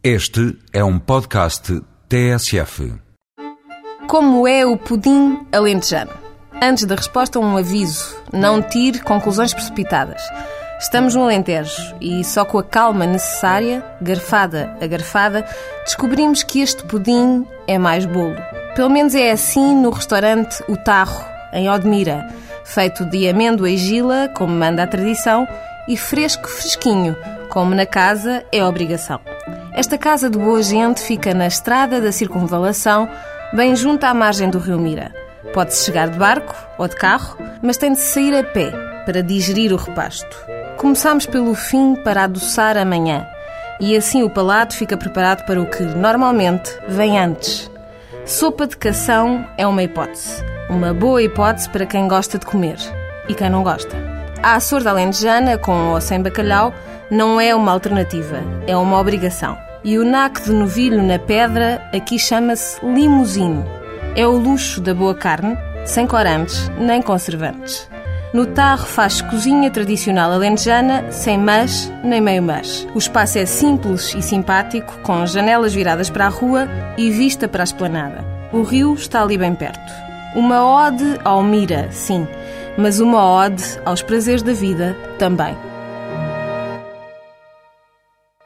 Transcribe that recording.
Este é um podcast TSF. Como é o pudim alentejano? Antes da resposta, um aviso. Não tire conclusões precipitadas. Estamos no Alentejo e só com a calma necessária, garfada a garfada, descobrimos que este pudim é mais bolo. Pelo menos é assim no restaurante O Tarro, em Odmira, feito de amêndoa e gila, como manda a tradição, e fresco fresquinho, como na casa é obrigação. Esta casa de boa gente fica na estrada da circunvalação, bem junto à margem do rio Mira. Pode-se chegar de barco ou de carro, mas tem de sair a pé para digerir o repasto. Começamos pelo fim para adoçar a manhã, e assim o palato fica preparado para o que normalmente vem antes. Sopa de cação é uma hipótese. Uma boa hipótese para quem gosta de comer e quem não gosta. A açor da alentejana, com ou sem bacalhau, não é uma alternativa, é uma obrigação. E o nac de novilho na pedra aqui chama-se limusine. É o luxo da boa carne, sem corantes nem conservantes. No tarro faz cozinha tradicional alentejana, sem mas nem meio mas. O espaço é simples e simpático, com janelas viradas para a rua e vista para a esplanada. O rio está ali bem perto. Uma ode ao Mira, sim, mas uma ode aos prazeres da vida também.